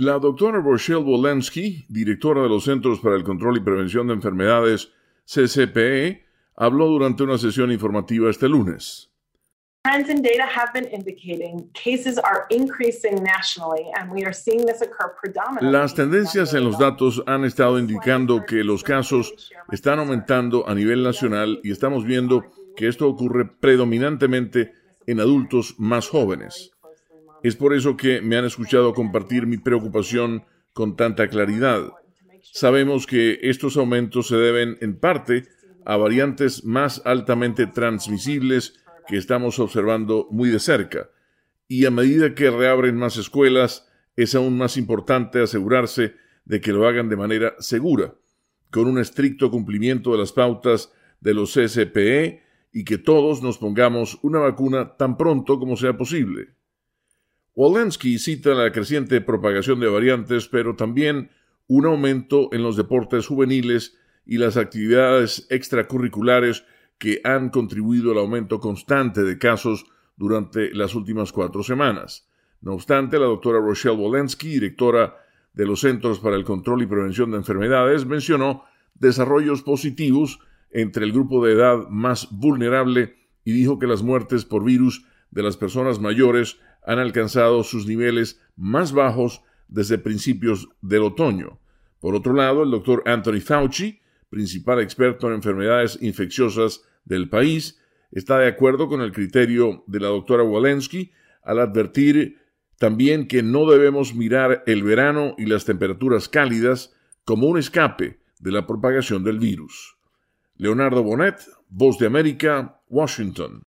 La doctora Rochelle Wolensky, directora de los Centros para el Control y Prevención de Enfermedades, CCPE, habló durante una sesión informativa este lunes. Trends in data have been indicating cases are increasing nationally, and we are seeing this occur predominantly. Las tendencias en los datos han estado indicando que los casos están aumentando a nivel nacional y estamos viendo que esto ocurre predominantemente en adultos más jóvenes. Es por eso que me han escuchado compartir mi preocupación con tanta claridad. Sabemos que estos aumentos se deben en parte a variantes más altamente transmisibles que estamos observando muy de cerca. Y a medida que reabren más escuelas, es aún más importante asegurarse de que lo hagan de manera segura, con un estricto cumplimiento de las pautas de los CSPE y que todos nos pongamos una vacuna tan pronto como sea posible. Walensky cita la creciente propagación de variantes, pero también un aumento en los deportes juveniles y las actividades extracurriculares que han contribuido al aumento constante de casos durante las últimas cuatro semanas. No obstante, la doctora Rochelle Wolensky, directora de los Centros para el Control y Prevención de Enfermedades, mencionó desarrollos positivos entre el grupo de edad más vulnerable y dijo que las muertes por virus de las personas mayores han alcanzado sus niveles más bajos desde principios del otoño. Por otro lado, el doctor Anthony Fauci, principal experto en enfermedades infecciosas del país, está de acuerdo con el criterio de la doctora Walensky al advertir también que no debemos mirar el verano y las temperaturas cálidas como un escape de la propagación del virus. Leonardo Bonet, Voz de América, Washington.